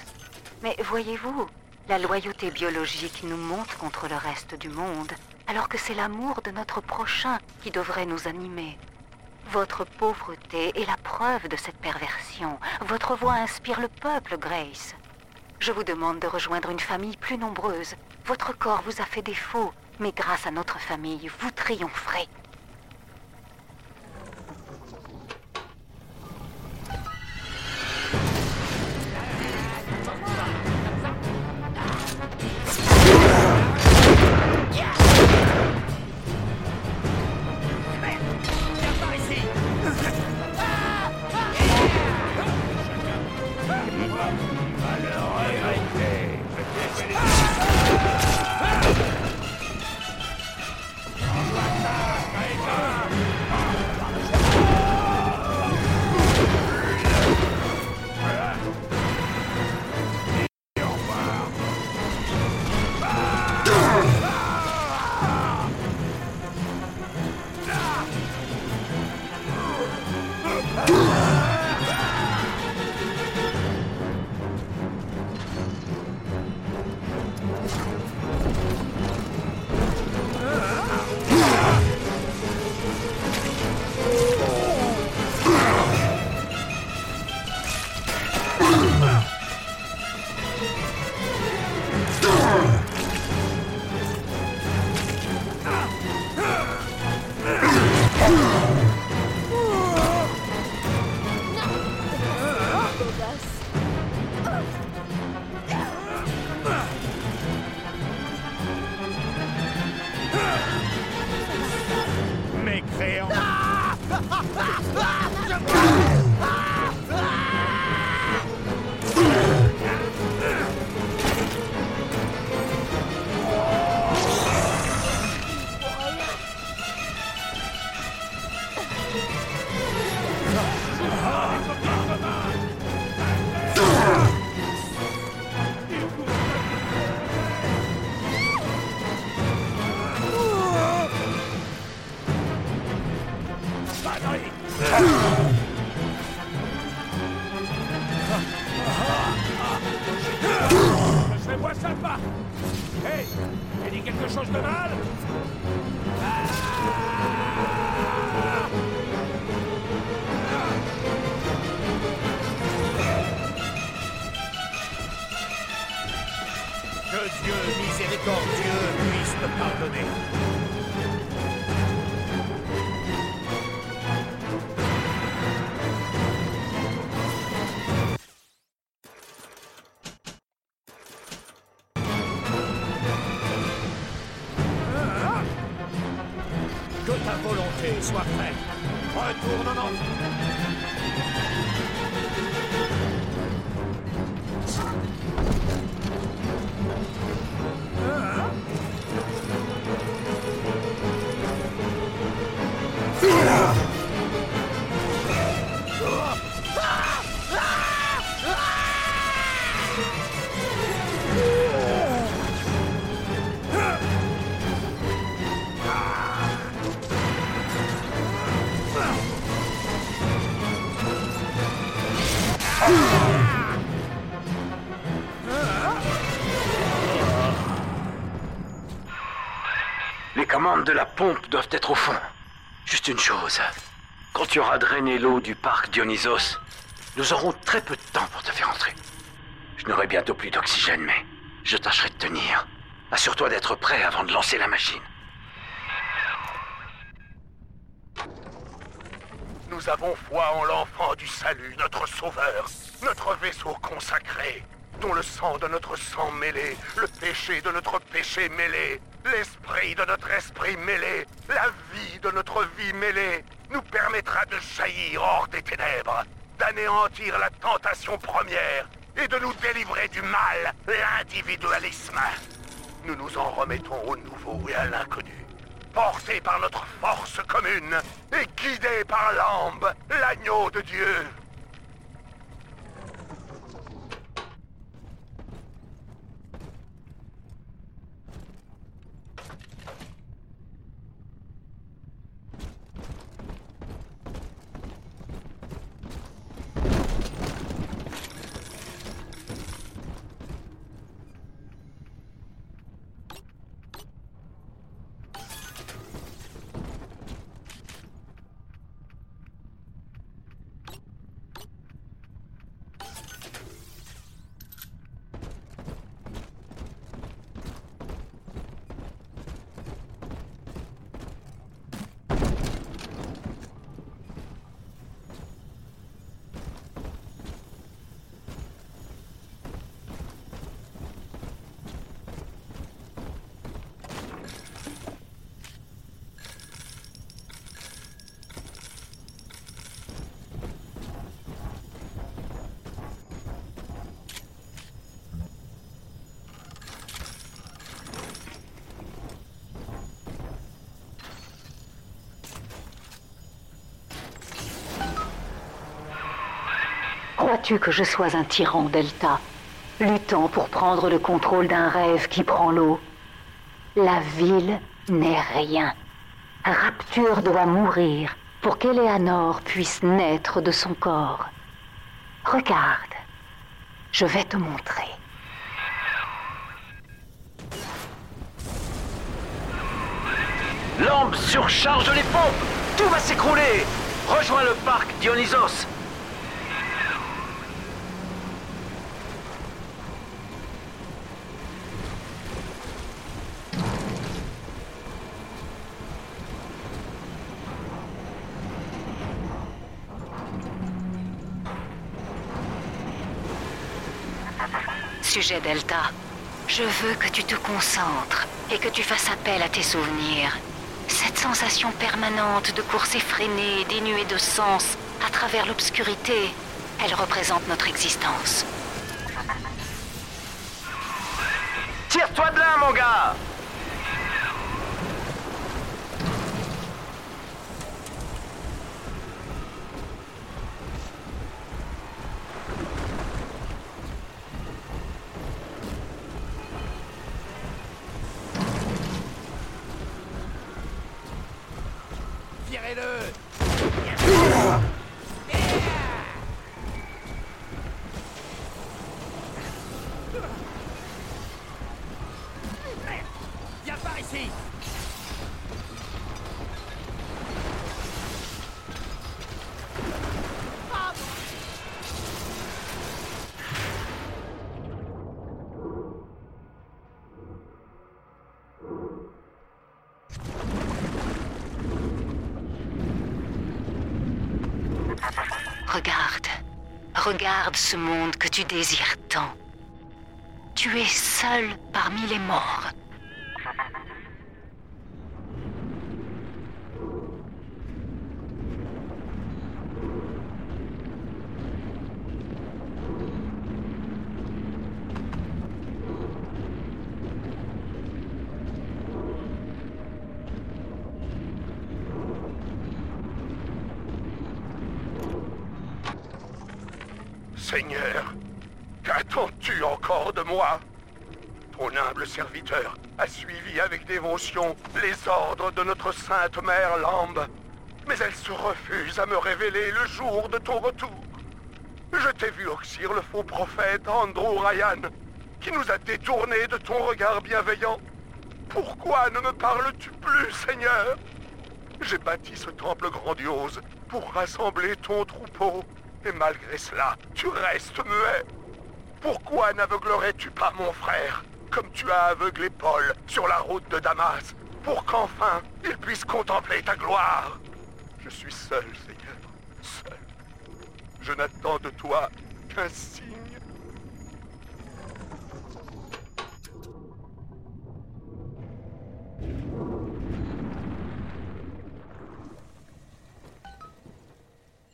Mais voyez-vous, la loyauté biologique nous monte contre le reste du monde, alors que c'est l'amour de notre prochain qui devrait nous animer. Votre pauvreté est la preuve de cette perversion. Votre voix inspire le peuple, Grace. Je vous demande de rejoindre une famille plus nombreuse. Votre corps vous a fait défaut, mais grâce à notre famille, vous triompherez. De la pompe doivent être au fond. Juste une chose. Quand tu auras drainé l'eau du parc Dionysos, nous aurons très peu de temps pour te faire entrer. Je n'aurai bientôt plus d'oxygène, mais je tâcherai de tenir. Assure-toi d'être prêt avant de lancer la machine. Nous avons foi en l'enfant du salut, notre sauveur, notre vaisseau consacré, dont le sang de notre sang mêlé, le péché de notre péché mêlé, l'esprit de notre esprit mêlé, la vie de notre vie mêlée, nous permettra de jaillir hors des ténèbres, d'anéantir la tentation première et de nous délivrer du mal, l'individualisme. Nous nous en remettons au nouveau et à l'inconnu, portés par notre force commune et guidés par l'ambe, l'agneau de Dieu. Crois-tu que je sois un tyran, Delta, luttant pour prendre le contrôle d'un rêve qui prend l'eau? La ville n'est rien. Rapture doit mourir pour qu'Eleanor puisse naître de son corps. Regarde, je vais te montrer. Lambe surcharge les pompes Tout va s'écrouler Rejoins le parc, Dionysos Sujet Delta, je veux que tu te concentres et que tu fasses appel à tes souvenirs. Cette sensation permanente de course effrénée, dénuée de sens, à travers l'obscurité, elle représente notre existence. Tire-toi de là, mon gars regarde ce monde que tu désires tant. Tu es seul parmi les morts. Seigneur, qu'attends-tu encore de moi Ton humble serviteur a suivi avec les ordres de notre sainte mère Lambe, mais elle se refuse à me révéler le jour de ton retour. Je t'ai vu oxyre le faux prophète Andrew Ryan, qui nous a détournés de ton regard bienveillant. Pourquoi ne me parles-tu plus, Seigneur? J'ai bâti ce temple grandiose pour rassembler ton troupeau, et malgré cela, tu restes muet. Pourquoi n'aveuglerais-tu pas mon frère, comme tu as aveuglé Paul sur la route de Damas, pour qu'enfin il puisse contempler ta gloire Je suis seul, Seigneur, seul. Je n'attends de toi qu'un signe.